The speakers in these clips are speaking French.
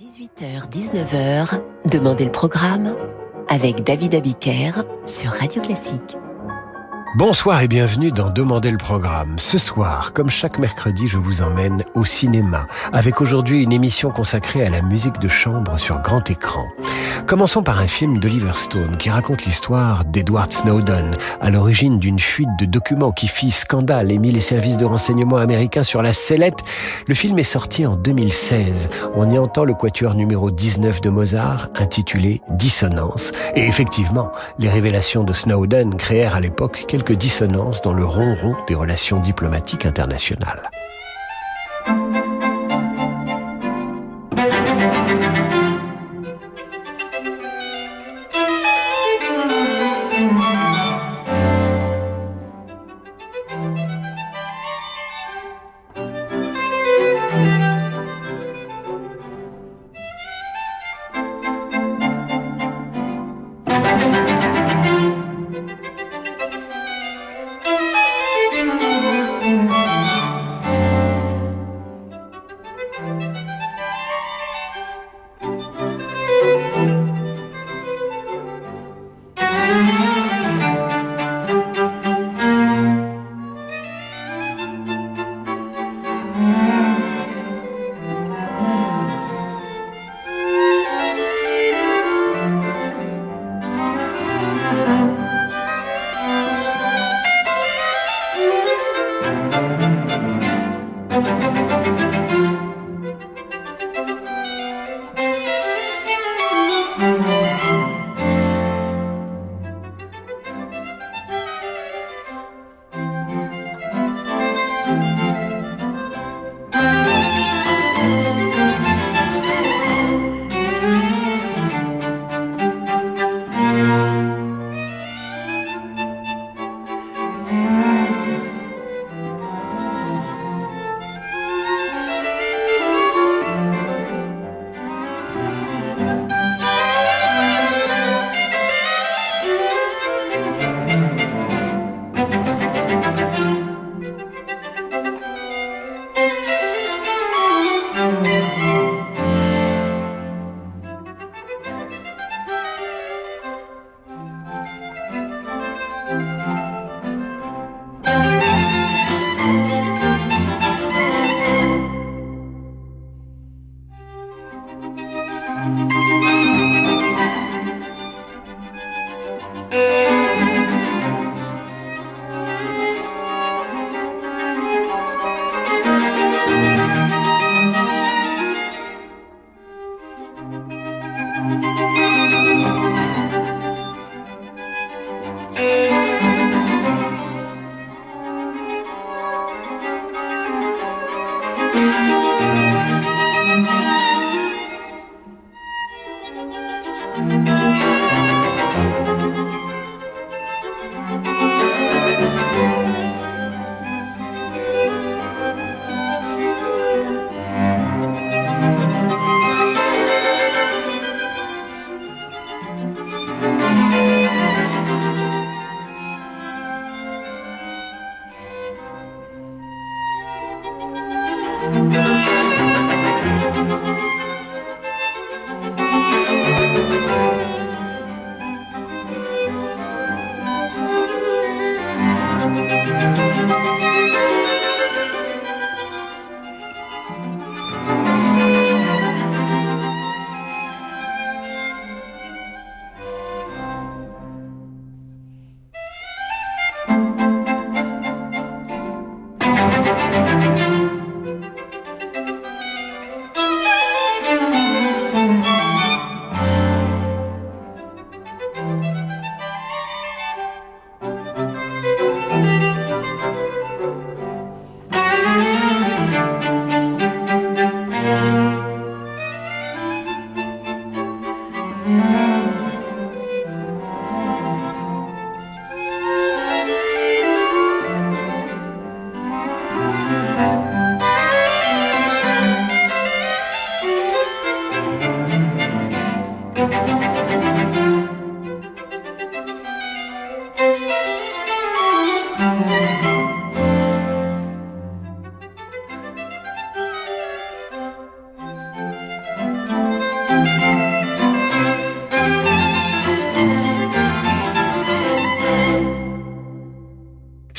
18h-19h, Demandez le programme avec David Abiker sur Radio Classique. Bonsoir et bienvenue dans Demander le programme. Ce soir, comme chaque mercredi, je vous emmène au cinéma, avec aujourd'hui une émission consacrée à la musique de chambre sur grand écran. Commençons par un film d'Oliver Stone qui raconte l'histoire d'Edward Snowden, à l'origine d'une fuite de documents qui fit scandale et mit les services de renseignement américains sur la sellette. Le film est sorti en 2016. On y entend le quatuor numéro 19 de Mozart, intitulé Dissonance. Et effectivement, les révélations de Snowden créèrent à l'époque quelques dissonances dans le ronron des relations diplomatiques internationales.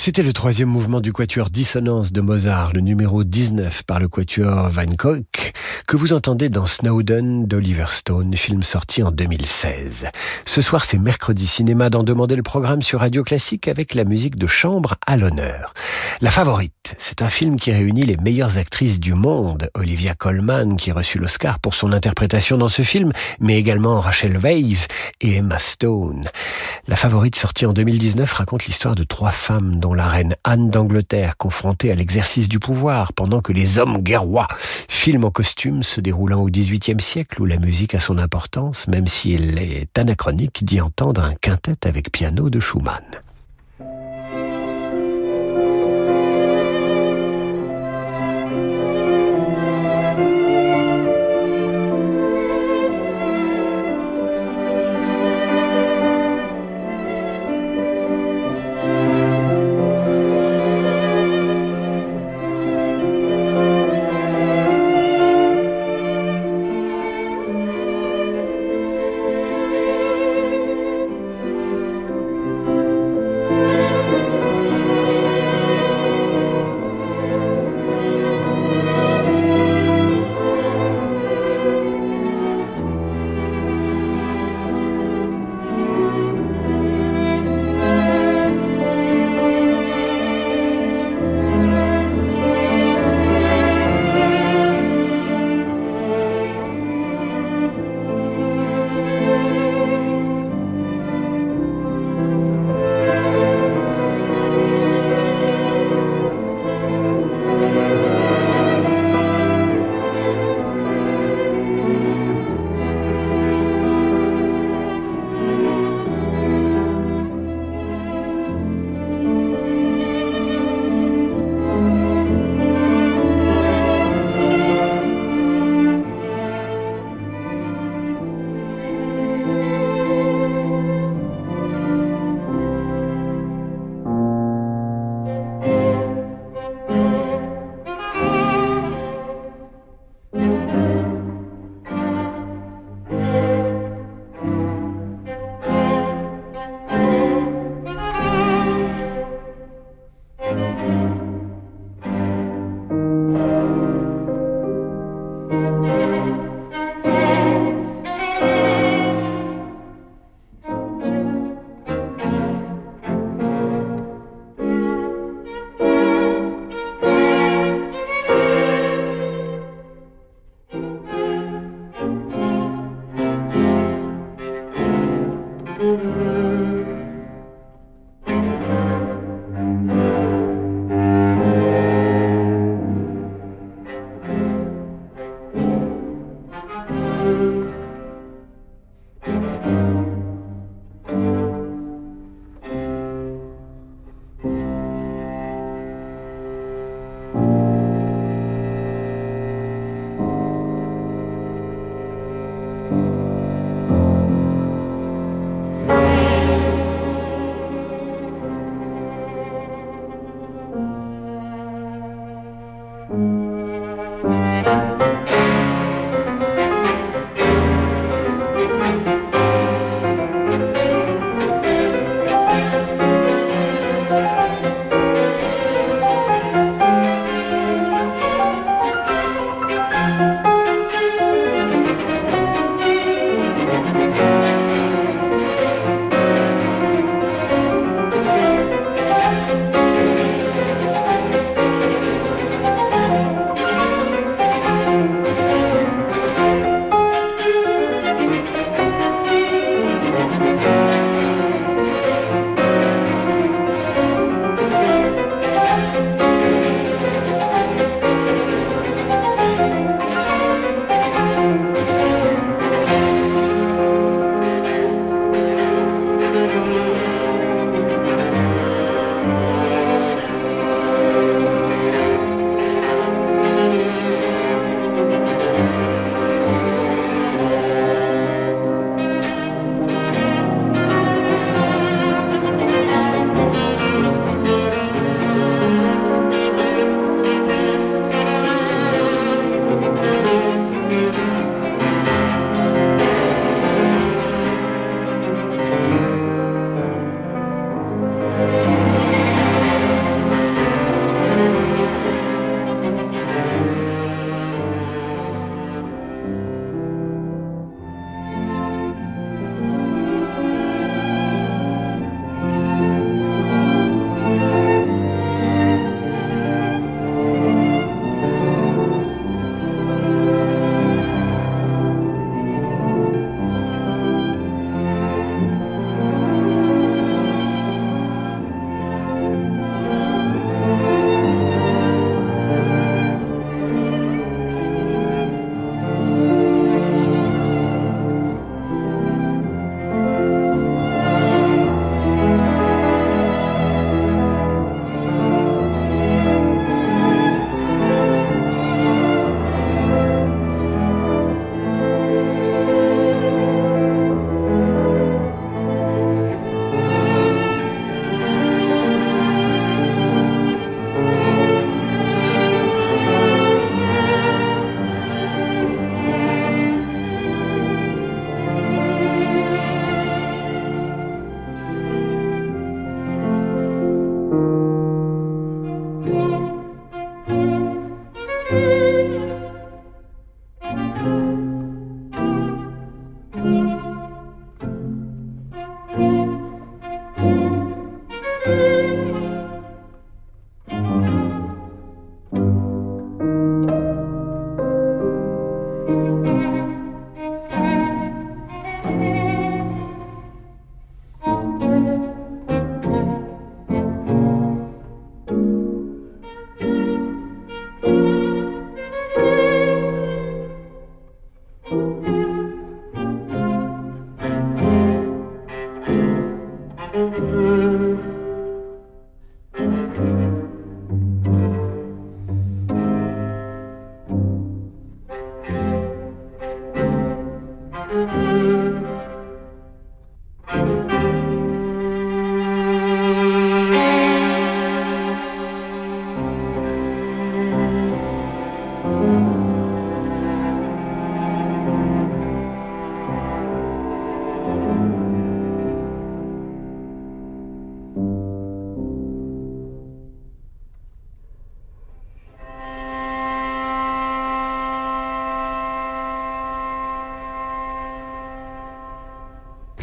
C'était le troisième mouvement du quatuor Dissonance de Mozart, le numéro 19 par le quatuor Van que vous entendez dans Snowden d'Oliver Stone, film sorti en 2016. Ce soir, c'est mercredi cinéma d'en demander le programme sur Radio Classique avec la musique de chambre à l'honneur. La favorite, c'est un film qui réunit les meilleures actrices du monde. Olivia Colman, qui reçut l'Oscar pour son interprétation dans ce film, mais également Rachel Weisz et Emma Stone. La favorite sortie en 2019 raconte l'histoire de trois femmes dont la reine Anne d'Angleterre confrontée à l'exercice du pouvoir pendant que les hommes guerrois filment en costume se déroulant au XVIIIe siècle où la musique a son importance même si elle est anachronique d'y entendre un quintet avec piano de Schumann.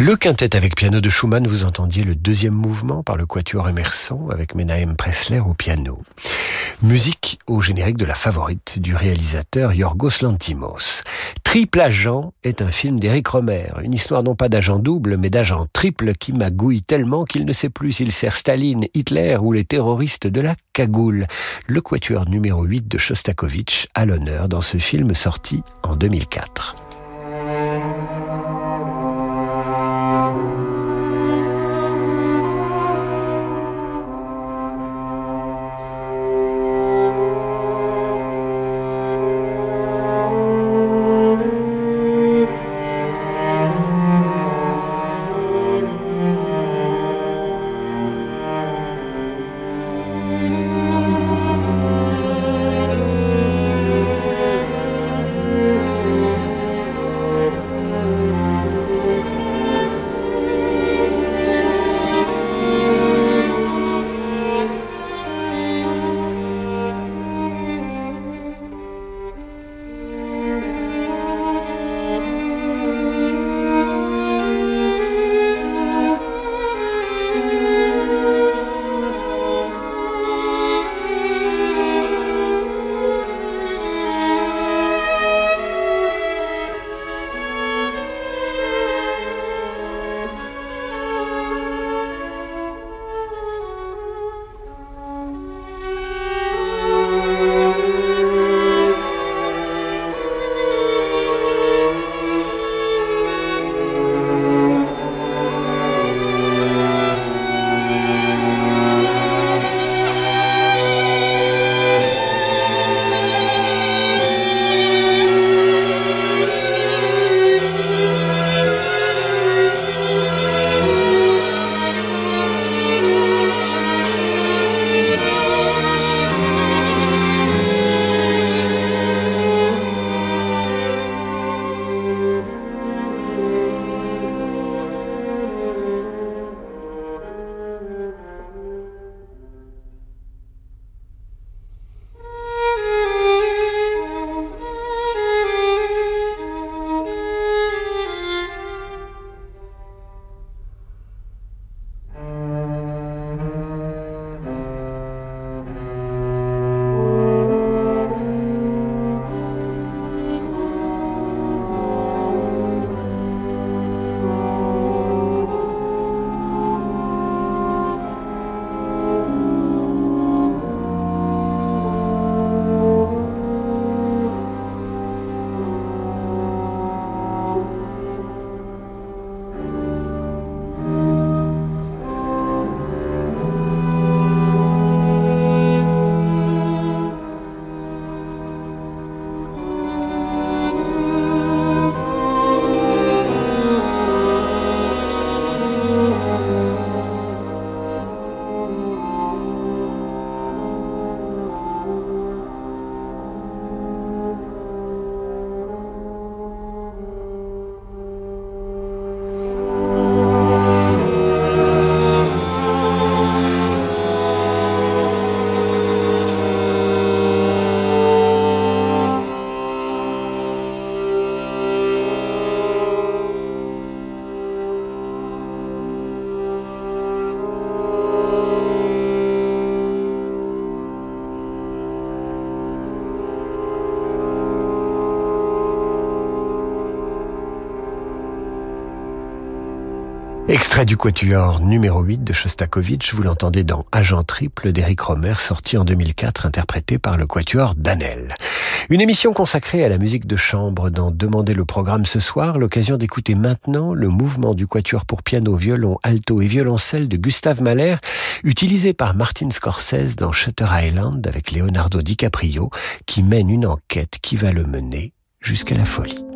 Le quintet avec piano de Schumann, vous entendiez le deuxième mouvement par le quatuor Emerson avec Menahem Pressler au piano. Musique au générique de la favorite du réalisateur Yorgos Lantimos. Triple Agent est un film d'Éric Romer, une histoire non pas d'agent double mais d'agent triple qui magouille tellement qu'il ne sait plus s'il sert Staline, Hitler ou les terroristes de la cagoule. Le quatuor numéro 8 de Shostakovich à l'honneur dans ce film sorti en 2004. Du quatuor numéro 8 de Shostakovich, vous l'entendez dans Agent triple d'Eric Romer, sorti en 2004, interprété par le quatuor Danel. Une émission consacrée à la musique de chambre dans Demander le programme ce soir, l'occasion d'écouter maintenant le mouvement du quatuor pour piano, violon, alto et violoncelle de Gustave Mahler, utilisé par Martin Scorsese dans Shutter Island avec Leonardo DiCaprio, qui mène une enquête qui va le mener jusqu'à la folie.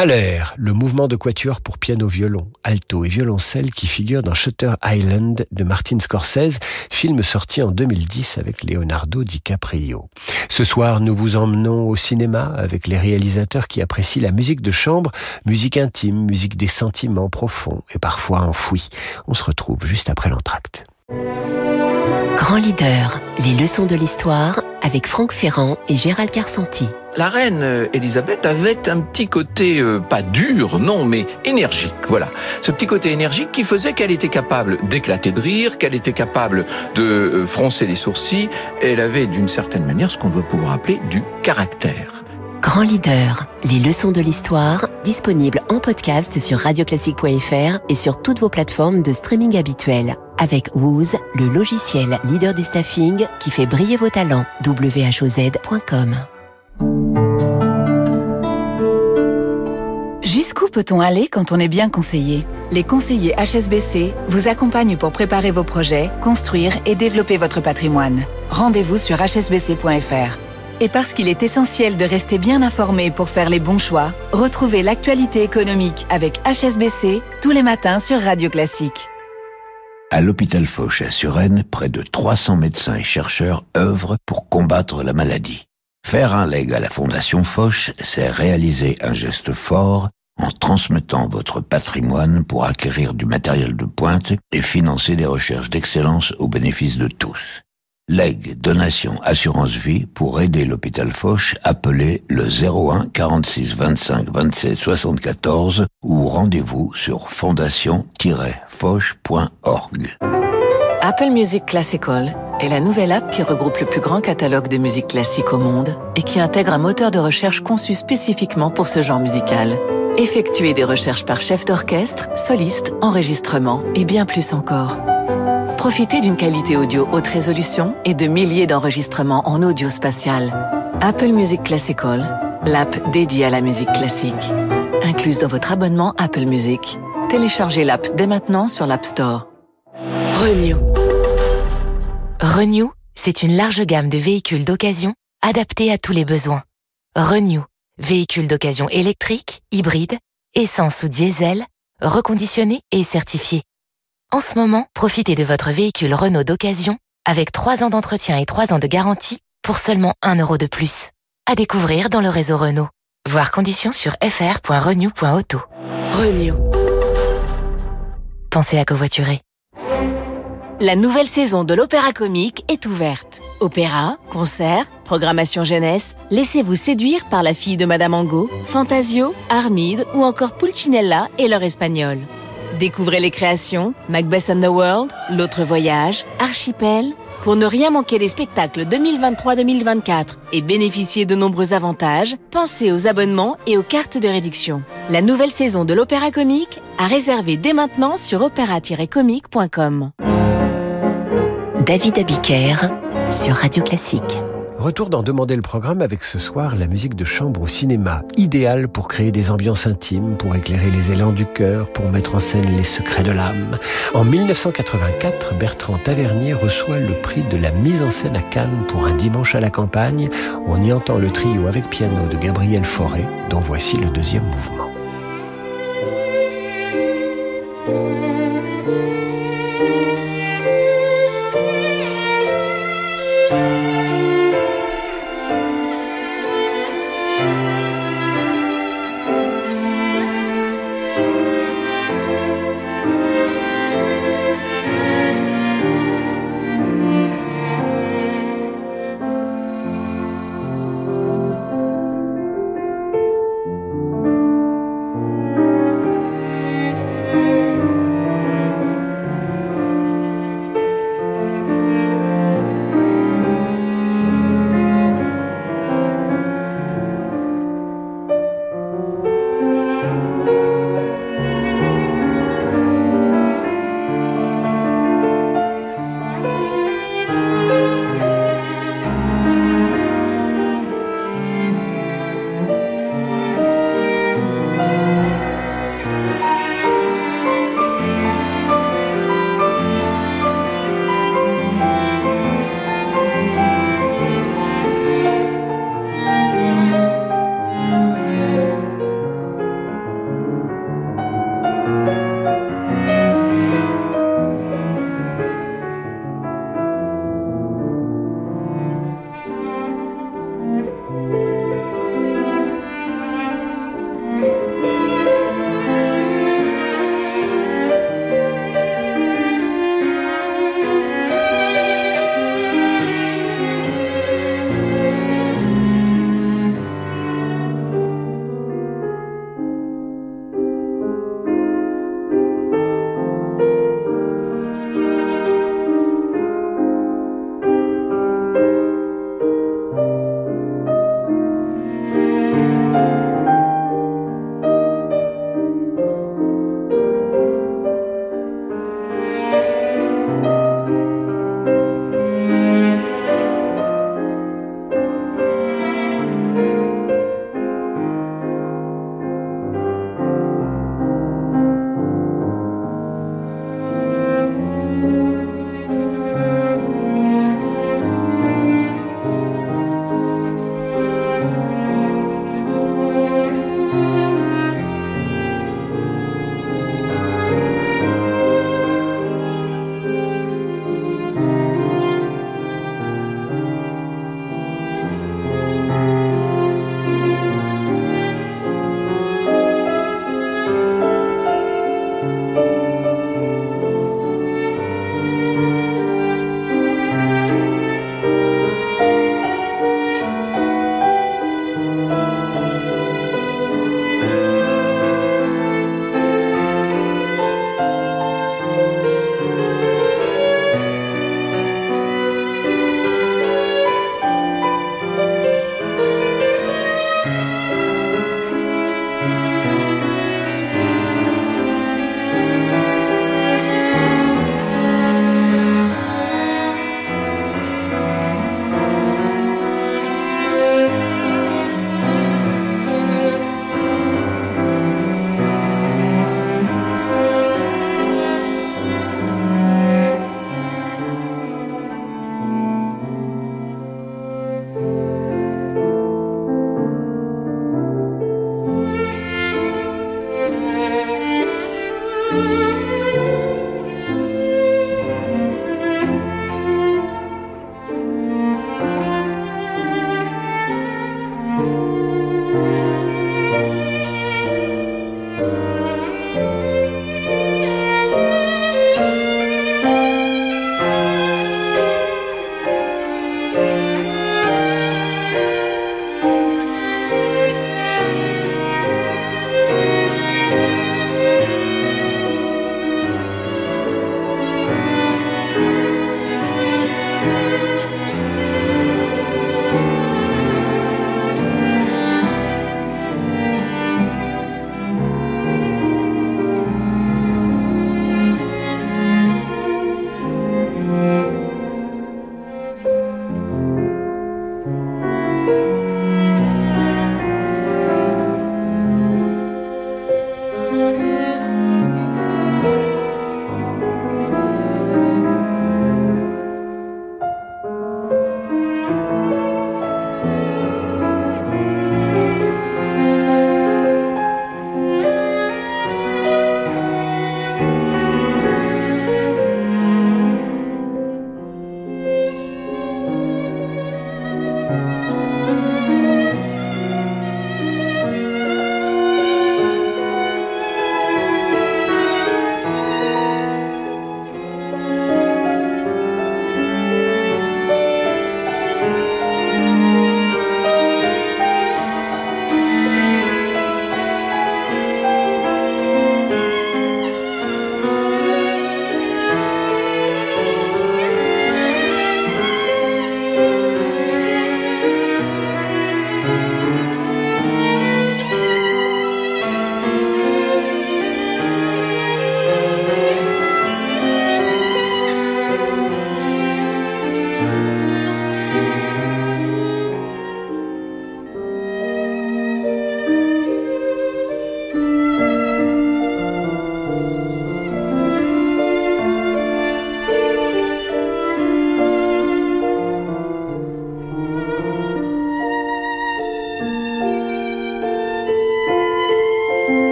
Mahler, le mouvement de quatuor pour piano, violon, alto et violoncelle qui figure dans Shutter Island de Martin Scorsese, film sorti en 2010 avec Leonardo DiCaprio. Ce soir, nous vous emmenons au cinéma avec les réalisateurs qui apprécient la musique de chambre, musique intime, musique des sentiments profonds et parfois enfouis. On se retrouve juste après l'entracte. Grand leader, les leçons de l'histoire avec Franck Ferrand et Gérald Carsanti. La reine Elisabeth avait un petit côté euh, pas dur, non, mais énergique. Voilà, ce petit côté énergique qui faisait qu'elle était capable d'éclater de rire, qu'elle était capable de euh, froncer les sourcils. Elle avait d'une certaine manière ce qu'on doit pouvoir appeler du caractère. Grand leader, les leçons de l'histoire, disponibles en podcast sur radioclassique.fr et sur toutes vos plateformes de streaming habituelles. Avec Wooz, le logiciel leader du staffing qui fait briller vos talents. whoz.com. Jusqu'où peut-on aller quand on est bien conseillé? Les conseillers HSBC vous accompagnent pour préparer vos projets, construire et développer votre patrimoine. Rendez-vous sur hsbc.fr. Et parce qu'il est essentiel de rester bien informé pour faire les bons choix, retrouvez l'actualité économique avec HSBC tous les matins sur Radio Classique. À l'hôpital Foch à Suresnes, près de 300 médecins et chercheurs œuvrent pour combattre la maladie. Faire un leg à la Fondation Foch, c'est réaliser un geste fort en transmettant votre patrimoine pour acquérir du matériel de pointe et financer des recherches d'excellence au bénéfice de tous. Leg, donation, assurance vie pour aider l'hôpital Foch, appelez le 01 46 25 27 74 ou rendez-vous sur fondation-foch.org. Apple Music Classical est la nouvelle app qui regroupe le plus grand catalogue de musique classique au monde et qui intègre un moteur de recherche conçu spécifiquement pour ce genre musical. Effectuez des recherches par chef d'orchestre, soliste, enregistrement et bien plus encore. Profitez d'une qualité audio haute résolution et de milliers d'enregistrements en audio spatial. Apple Music Classical, l'app dédiée à la musique classique. Incluse dans votre abonnement Apple Music. Téléchargez l'app dès maintenant sur l'App Store. Renew. Renew, c'est une large gamme de véhicules d'occasion adaptés à tous les besoins. Renew, véhicules d'occasion électriques, hybrides, essence ou diesel, reconditionnés et certifiés. En ce moment, profitez de votre véhicule Renault d'occasion avec 3 ans d'entretien et 3 ans de garantie pour seulement 1 euro de plus. À découvrir dans le réseau Renault. Voir conditions sur fr.renew.auto. Renew. Pensez à covoiturer. La nouvelle saison de l'Opéra Comique est ouverte. Opéra, concert, programmation jeunesse, laissez-vous séduire par la fille de Madame Angot, Fantasio, Armide ou encore Pulcinella et leur espagnol. Découvrez les créations Macbeth and the World, L'autre voyage, Archipel, pour ne rien manquer des spectacles 2023-2024 et bénéficier de nombreux avantages, pensez aux abonnements et aux cartes de réduction. La nouvelle saison de l'Opéra Comique à réserver dès maintenant sur opéra-comique.com. David Abiker sur Radio Classique. Retour d'en demander le programme avec ce soir la musique de chambre au cinéma, idéale pour créer des ambiances intimes, pour éclairer les élans du cœur, pour mettre en scène les secrets de l'âme. En 1984, Bertrand Tavernier reçoit le prix de la mise en scène à Cannes pour un dimanche à la campagne. On y entend le trio avec piano de Gabriel Fauré, dont voici le deuxième mouvement.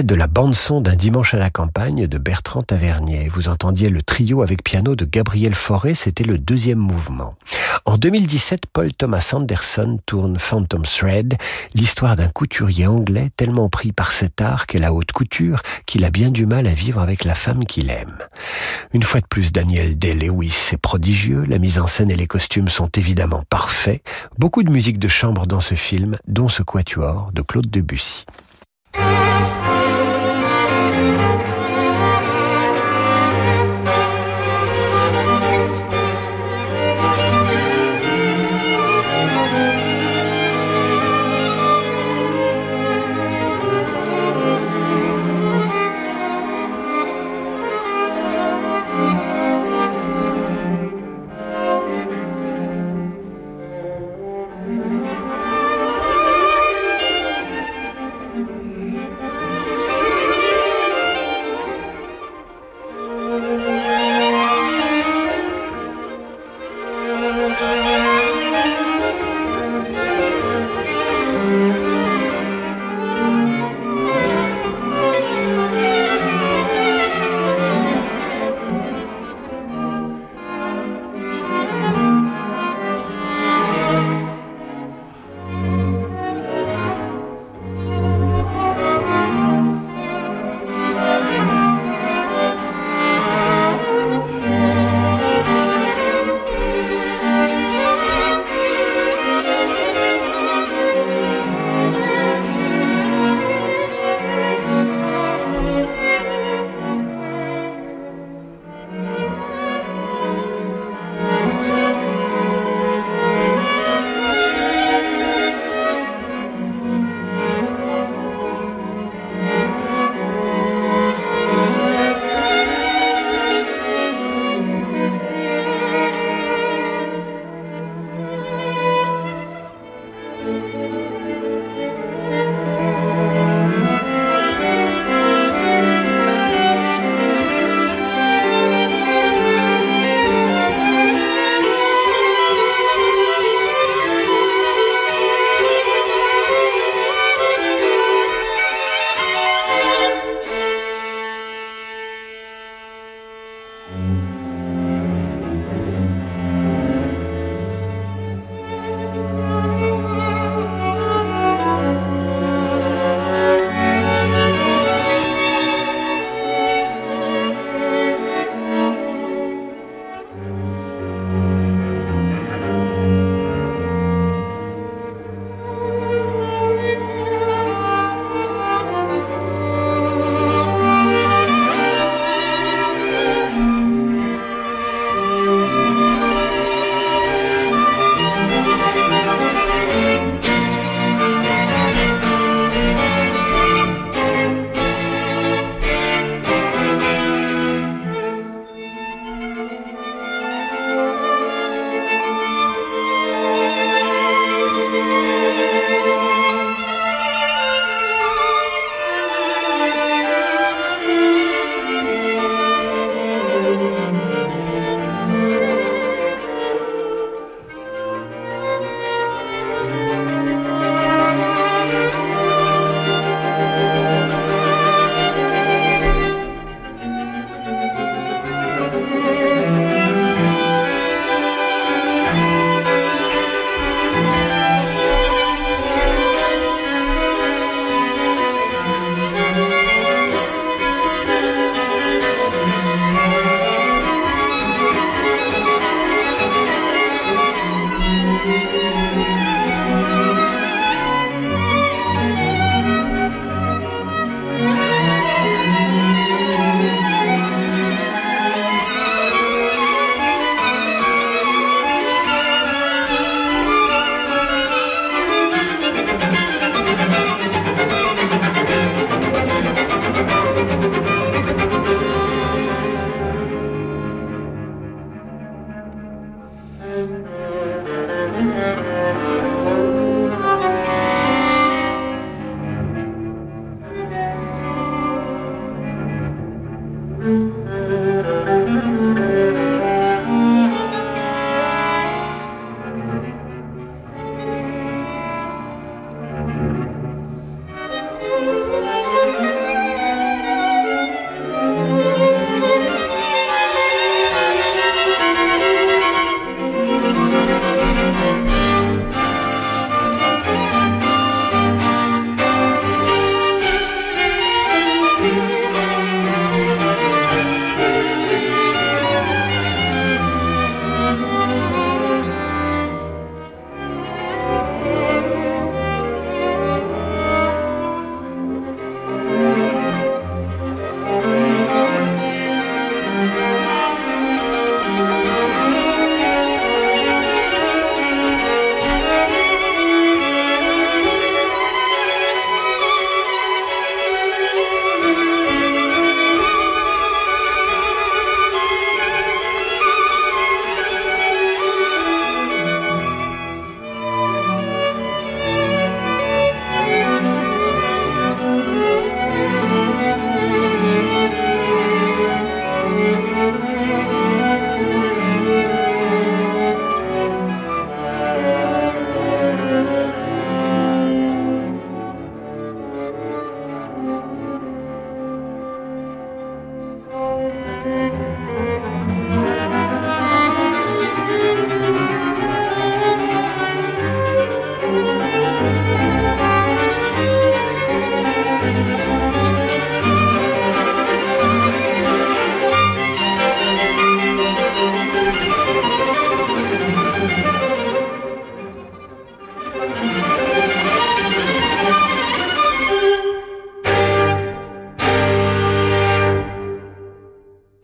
De la bande-son d'un dimanche à la campagne de Bertrand Tavernier. Vous entendiez le trio avec piano de Gabriel Fauré, c'était le deuxième mouvement. En 2017, Paul Thomas Anderson tourne Phantom Thread, l'histoire d'un couturier anglais tellement pris par cet art qu'est la haute couture qu'il a bien du mal à vivre avec la femme qu'il aime. Une fois de plus, Daniel Day-Lewis est prodigieux, la mise en scène et les costumes sont évidemment parfaits, beaucoup de musique de chambre dans ce film, dont ce quatuor de Claude Debussy. Thank you.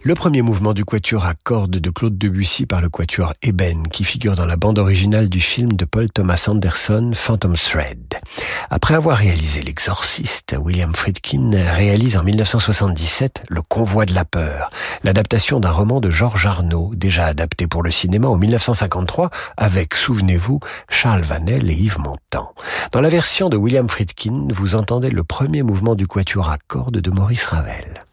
Le premier mouvement du quatuor à cordes de Claude Debussy par le quatuor Eben, qui figure dans la bande originale du film de Paul Thomas Anderson, Phantom Thread. Après avoir réalisé L'Exorciste, William Friedkin réalise en 1977 Le Convoi de la peur, l'adaptation d'un roman de Georges Arnaud, déjà adapté pour le cinéma en 1953, avec, souvenez-vous, Charles Vanel et Yves Montand. Dans la version de William Friedkin, vous entendez le premier mouvement du quatuor à cordes de Maurice Ravel.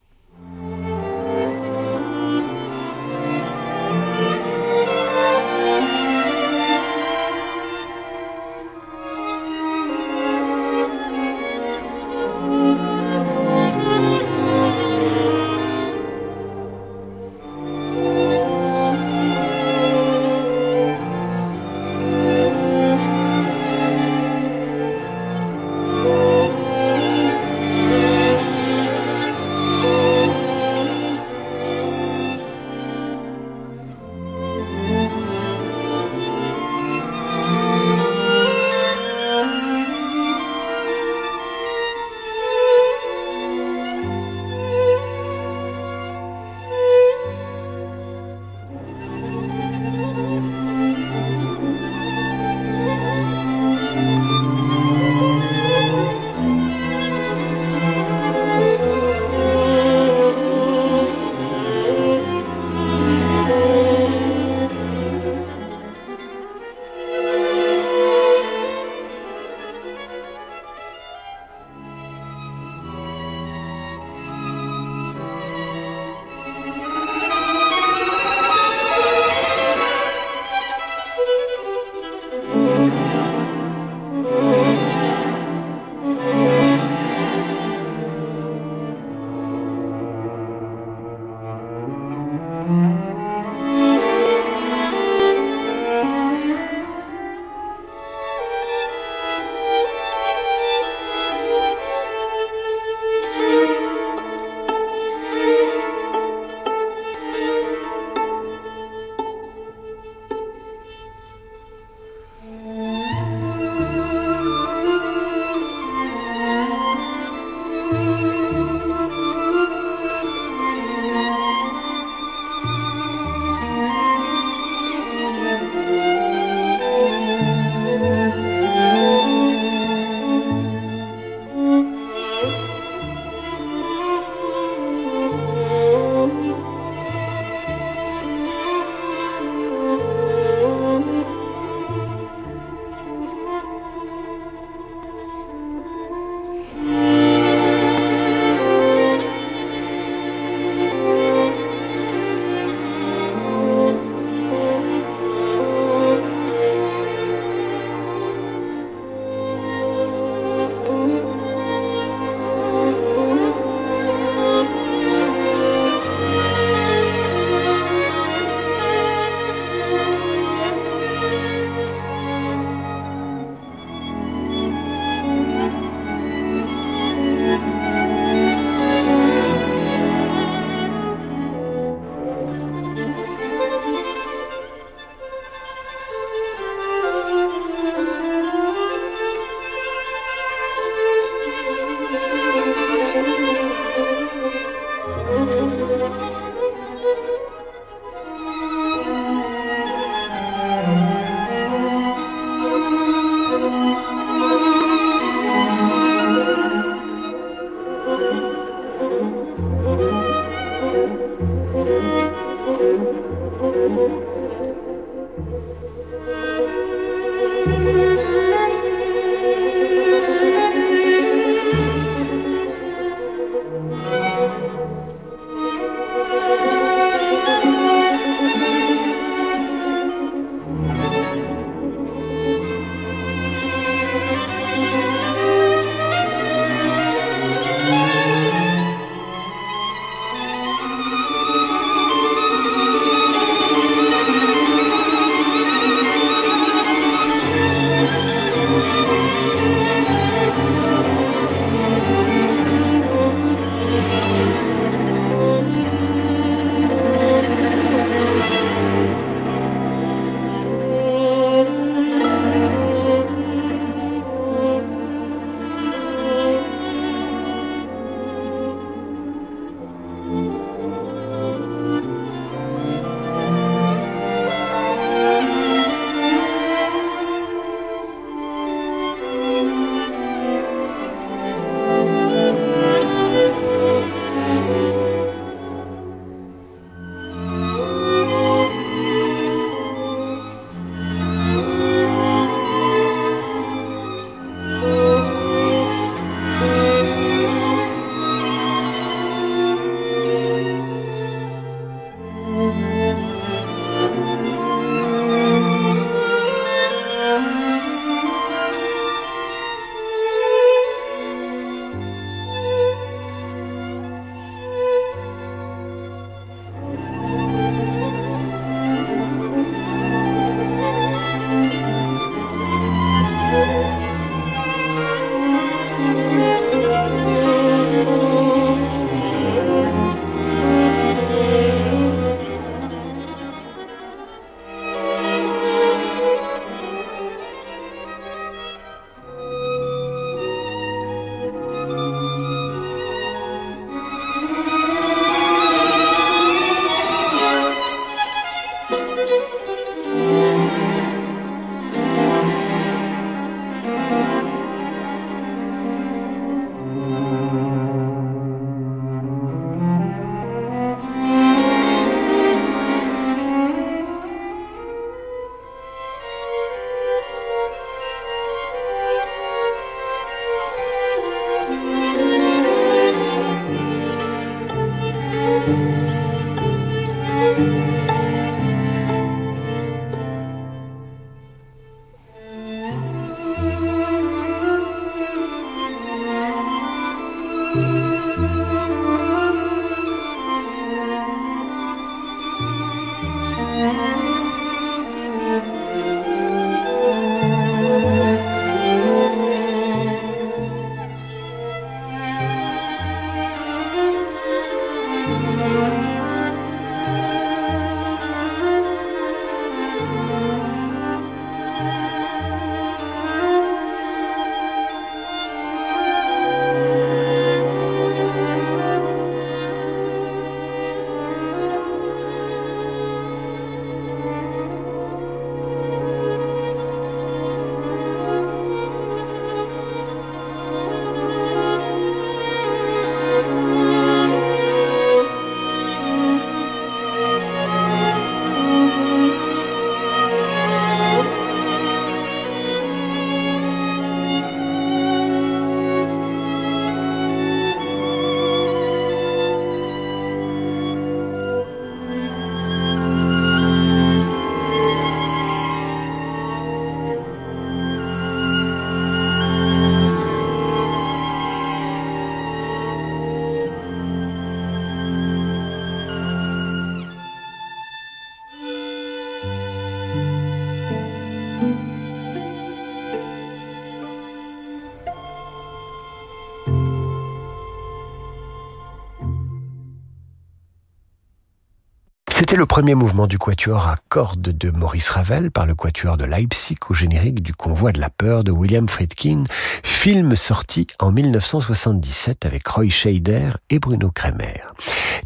C'était le premier mouvement du quatuor à cordes de Maurice Ravel par le quatuor de Leipzig au générique du Convoi de la peur de William Friedkin, film sorti en 1977 avec Roy Scheider et Bruno Kremer.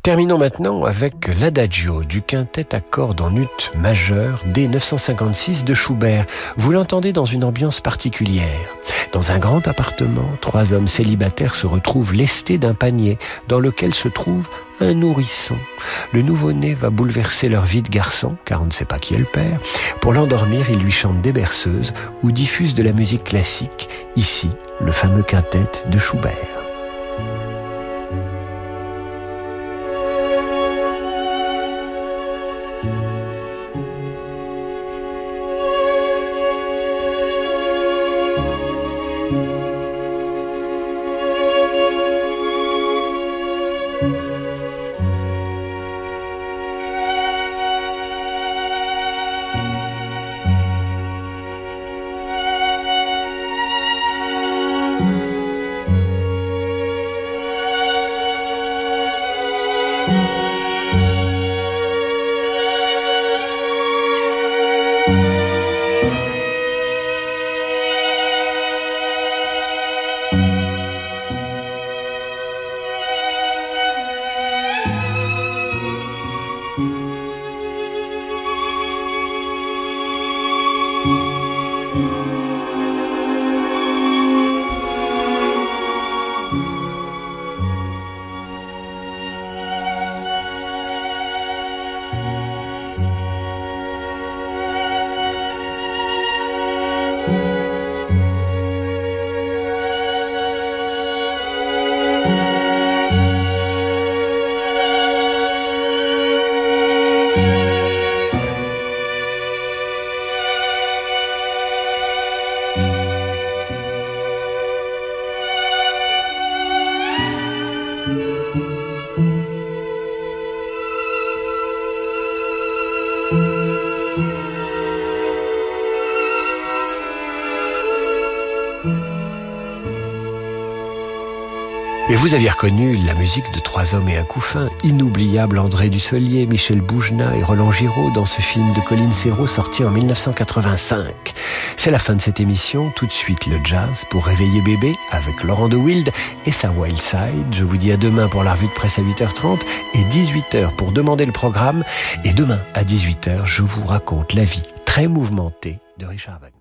Terminons maintenant avec l'adagio du quintet à cordes en ut majeur dès 956 de Schubert. Vous l'entendez dans une ambiance particulière. Dans un grand appartement, trois hommes célibataires se retrouvent lestés d'un panier dans lequel se trouve un nourrisson. Le nouveau-né va bouleverser leur vie de garçon, car on ne sait pas qui est le père. Pour l'endormir, il lui chante des berceuses ou diffuse de la musique classique, ici le fameux quintet de Schubert. Vous aviez reconnu la musique de Trois hommes et un couffin, inoubliable André Dussolier, Michel Boujna et Roland Giraud dans ce film de Colin Serrault sorti en 1985. C'est la fin de cette émission, tout de suite le jazz pour réveiller bébé avec Laurent de Wild et sa Wild Side. Je vous dis à demain pour la revue de presse à 8h30 et 18h pour demander le programme. Et demain à 18h, je vous raconte la vie très mouvementée de Richard Wagner.